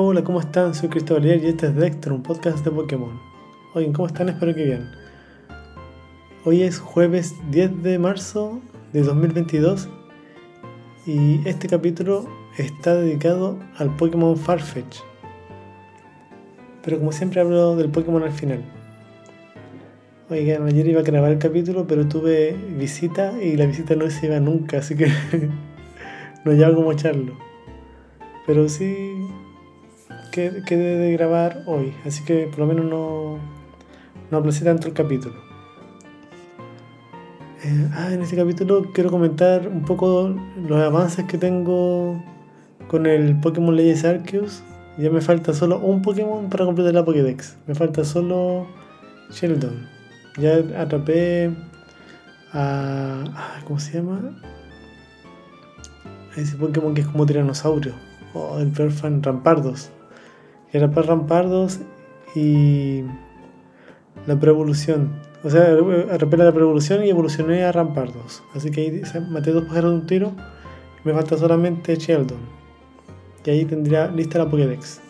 Hola, ¿cómo están? Soy Cristóbal y este es Dexter, un podcast de Pokémon. Oigan, ¿cómo están? Espero que bien. Hoy es jueves 10 de marzo de 2022 y este capítulo está dedicado al Pokémon Farfetch. Pero como siempre hablo del Pokémon al final. Oigan, ayer iba a grabar el capítulo, pero tuve visita y la visita no se iba nunca, así que no llevo como echarlo. Pero sí quedé de grabar hoy, así que por lo menos no, no aplacé tanto el capítulo. Eh, ah, en este capítulo quiero comentar un poco los avances que tengo con el Pokémon Legends Arceus. Ya me falta solo un Pokémon para completar la Pokédex. Me falta solo Sheldon. Ya atrapé a. ¿Cómo se llama? Ese Pokémon que es como tiranosaurio. Oh, el peor fan, Rampardos. Era para Rampardos y la preevolución. O sea, atrapé la preevolución y evolucioné a Rampardos. Así que ahí maté dos pájaros de un tiro. Me falta solamente Sheldon. Y ahí tendría lista la Pokédex.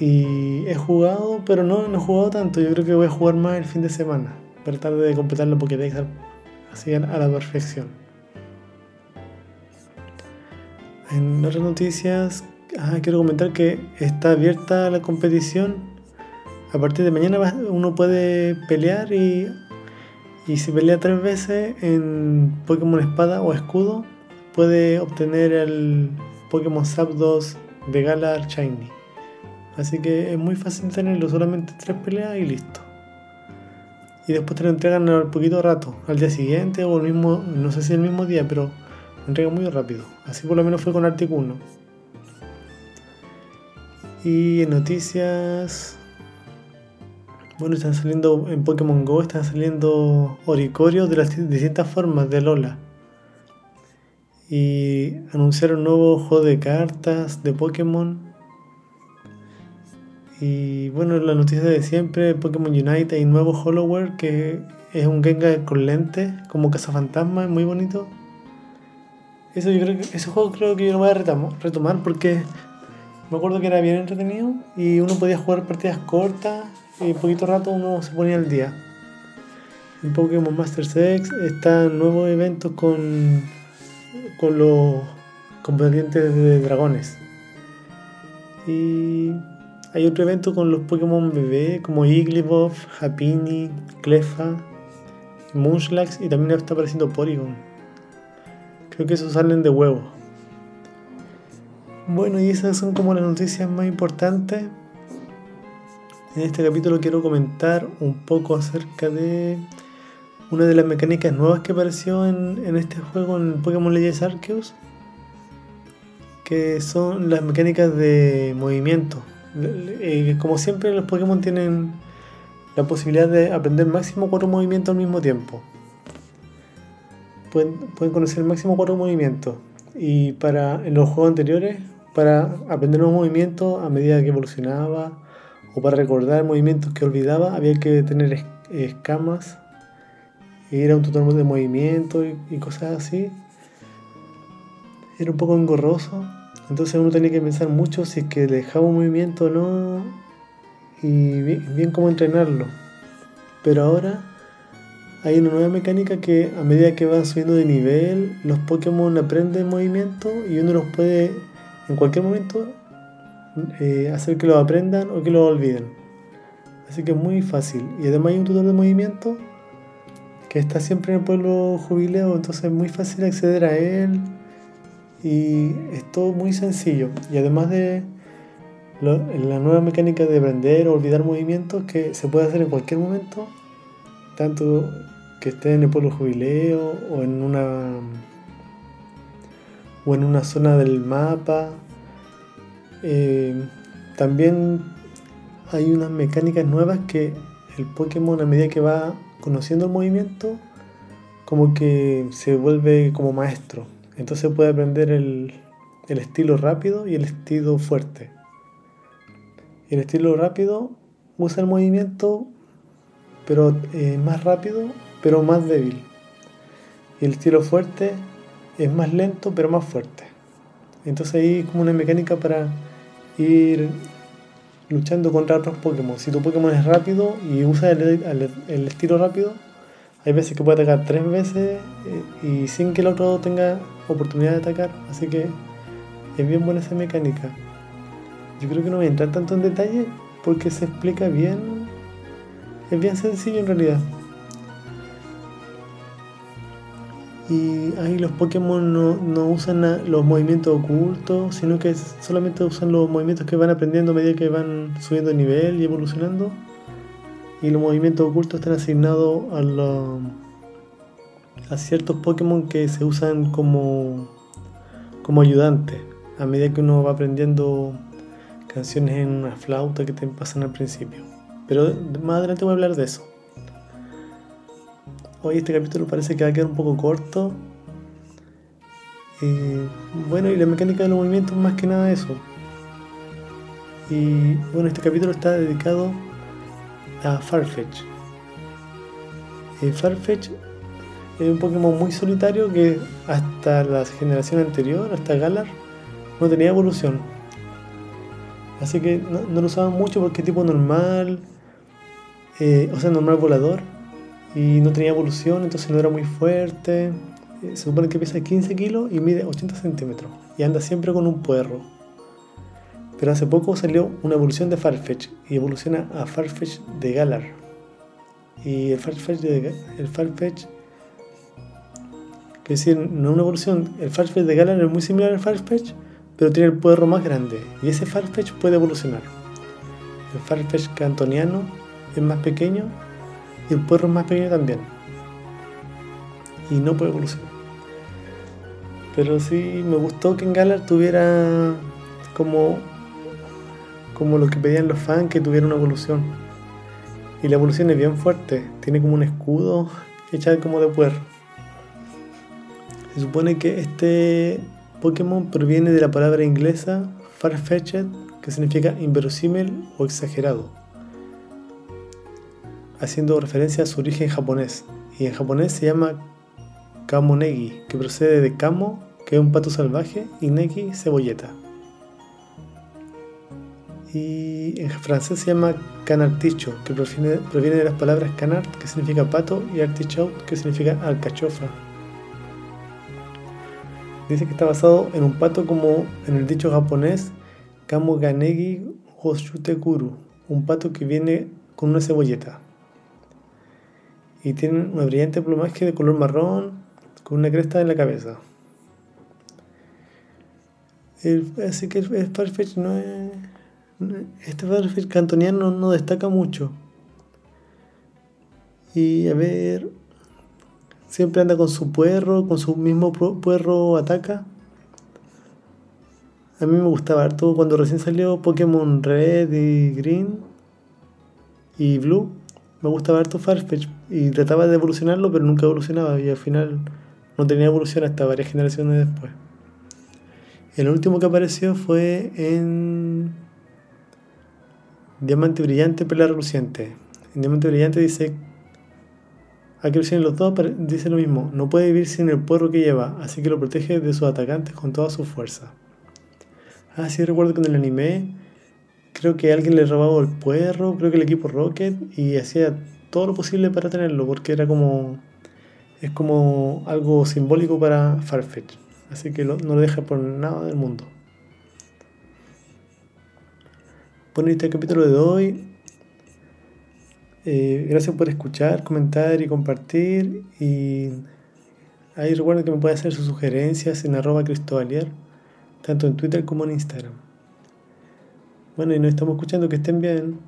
Y he jugado, pero no, no he jugado tanto. Yo creo que voy a jugar más el fin de semana. Para tratar de completar la Pokédex así a la perfección. En otras noticias, ah, quiero comentar que está abierta la competición. A partir de mañana uno puede pelear y, si pelea tres veces en Pokémon Espada o Escudo, puede obtener el Pokémon Zapdos de Galar Shiny. Así que es muy fácil tenerlo, solamente tres peleas y listo. Y después te lo entregan al poquito rato, al día siguiente o el mismo, no sé si el mismo día, pero entrega muy rápido. Así por lo menos fue con Articuno. Y en noticias. Bueno, están saliendo en Pokémon Go, están saliendo oricorios de las distintas formas de Lola. Y anunciaron un nuevo juego de cartas de Pokémon. Y bueno, la noticia de siempre, Pokémon Unite, hay un nuevo Hollower que es un Gengar con lentes, como cazafantasma, es muy bonito. Eso yo creo que, ese juego creo que yo lo voy a retomar, porque me acuerdo que era bien entretenido y uno podía jugar partidas cortas y poquito rato uno se ponía al día. En Pokémon Master X están nuevos eventos con, con los combatientes de dragones. Y hay otro evento con los Pokémon bebé como Igglybuff, Happiny, Cleffa, Munchlax y también está apareciendo Porygon. Creo que esos salen de huevo. Bueno, y esas son como las noticias más importantes. En este capítulo quiero comentar un poco acerca de una de las mecánicas nuevas que apareció en, este juego, en Pokémon Legends Arceus, que son las mecánicas de movimiento. Eh, como siempre, los Pokémon tienen la posibilidad de aprender máximo cuatro movimientos al mismo tiempo pueden, conocer el máximo cuatro movimientos. Y para en los juegos anteriores, para aprender los movimientos a medida que evolucionaba o para recordar movimientos que olvidaba, había que tener escamas, ir a un tutor de movimiento y, cosas así. Era un poco engorroso. Entonces uno tenía que pensar mucho si es que dejaba un movimiento o no y bien, bien cómo entrenarlo. Pero ahora hay una nueva mecánica que a medida que van subiendo de nivel, los Pokémon aprenden movimiento y uno los puede en cualquier momento eh, hacer que lo aprendan o que lo olviden. Así que es muy fácil. Y además hay un tutor de movimiento que está siempre en el pueblo jubileo, entonces es muy fácil acceder a él. Y es todo muy sencillo. Y además de la nueva mecánica de aprender o olvidar movimientos que se puede hacer en cualquier momento, tanto que esté en el pueblo jubileo o en una o en una zona del mapa. Eh, también hay unas mecánicas nuevas que el Pokémon a medida que va conociendo el movimiento, como que se vuelve como maestro. Entonces puede aprender el, el estilo rápido y el estilo fuerte. El estilo rápido usa el movimiento pero eh, más rápido, pero más débil. Y el estilo fuerte es más lento, pero más fuerte. Entonces ahí es como una mecánica para ir luchando contra otros Pokémon. Si tu Pokémon es rápido y usa el, estilo rápido, hay veces que puede atacar tres veces eh, y sin que el otro tenga oportunidad de atacar. Así que es bien buena esa mecánica. Yo creo que no voy a entrar tanto en detalle porque se explica bien. Es bien sencillo en realidad. Y ahí los Pokémon no, usan los movimientos ocultos, sino que solamente usan los movimientos que van aprendiendo a medida que van subiendo de nivel y evolucionando. Y los movimientos ocultos están asignados a, a ciertos Pokémon que se usan como, como ayudantes. A medida que uno va aprendiendo canciones en una flauta que te pasan al principio. Pero más adelante voy a hablar de eso. Hoy este capítulo parece que va a quedar un poco corto. bueno, y la mecánica de los movimientos más que nada eso. Y bueno, este capítulo está dedicado a Farfetch. Eh, Farfetch es un Pokémon muy solitario que hasta la generación anterior, hasta Galar, no tenía evolución. Así que no, lo usaban mucho porque tipo normal, eh, o sea, normal volador y no tenía evolución, entonces no era muy fuerte. Eh, se supone que pesa 15 kilos y mide 80 centímetros y anda siempre con un puerro. Pero hace poco salió una evolución de Farfetch y evoluciona a Farfetch de Galar. Y el Farfetch, de, el Farfetch que decir, no una evolución, el Farfetch de Galar es muy similar al Farfetch, pero tiene el puerro más grande y ese Farfetch puede evolucionar. El Farfetch cantoniano es más pequeño y el puerro es más pequeño también. Y no puede evolucionar. Pero sí me gustó que en Galar tuviera como, como lo que pedían los fans, que tuviera una evolución. Y la evolución es bien fuerte. Tiene como un escudo echado como de puerro. Se supone que este Pokémon proviene de la palabra inglesa farfetched, que significa inverosímil o exagerado haciendo referencia a su origen japonés. Y en japonés se llama Kamonegi, que procede de Kamo, que es un pato salvaje, y Negi, cebolleta. Y en francés se llama canarticho, que proviene, de las palabras canard, que significa pato, y artichaut, que significa alcachofa. Dice que está basado en un pato como en el dicho japonés Kamo ganegi Kuru, un pato que viene con una cebolleta y tienen un brillante plumaje de color marrón con una cresta en la cabeza. así que el, Farfetch no es. Este Farfetch cantoniano no, destaca mucho. Y a ver. Siempre anda con su puerro, con su mismo puerro ataca. A mí me gustaba harto cuando recién salió Pokémon Red y Green y Blue me gustaba harto Farfetch y trataba de evolucionarlo, pero nunca evolucionaba y al final no tenía evolución hasta varias generaciones después. El último que apareció fue en Diamante Brillante, Perla Reluciente. En Diamante Brillante dice, aquí en los dos dice lo mismo, no puede vivir sin el puerro que lleva, así que lo protege de sus atacantes con toda su fuerza. Ah, sí, recuerdo que en el anime creo que alguien le robaba el puerro, creo que el equipo Rocket, y hacía todo lo posible para tenerlo, porque era como. Es como algo simbólico para Farfetch. Así que no lo deja por nada del mundo. Bueno, este capítulo de hoy. Eh, gracias por escuchar, comentar y compartir. Y ahí recuerden que me pueden hacer sus sugerencias en arroba cristobalier, tanto en Twitter como en Instagram. Bueno, y nos estamos escuchando, que estén bien.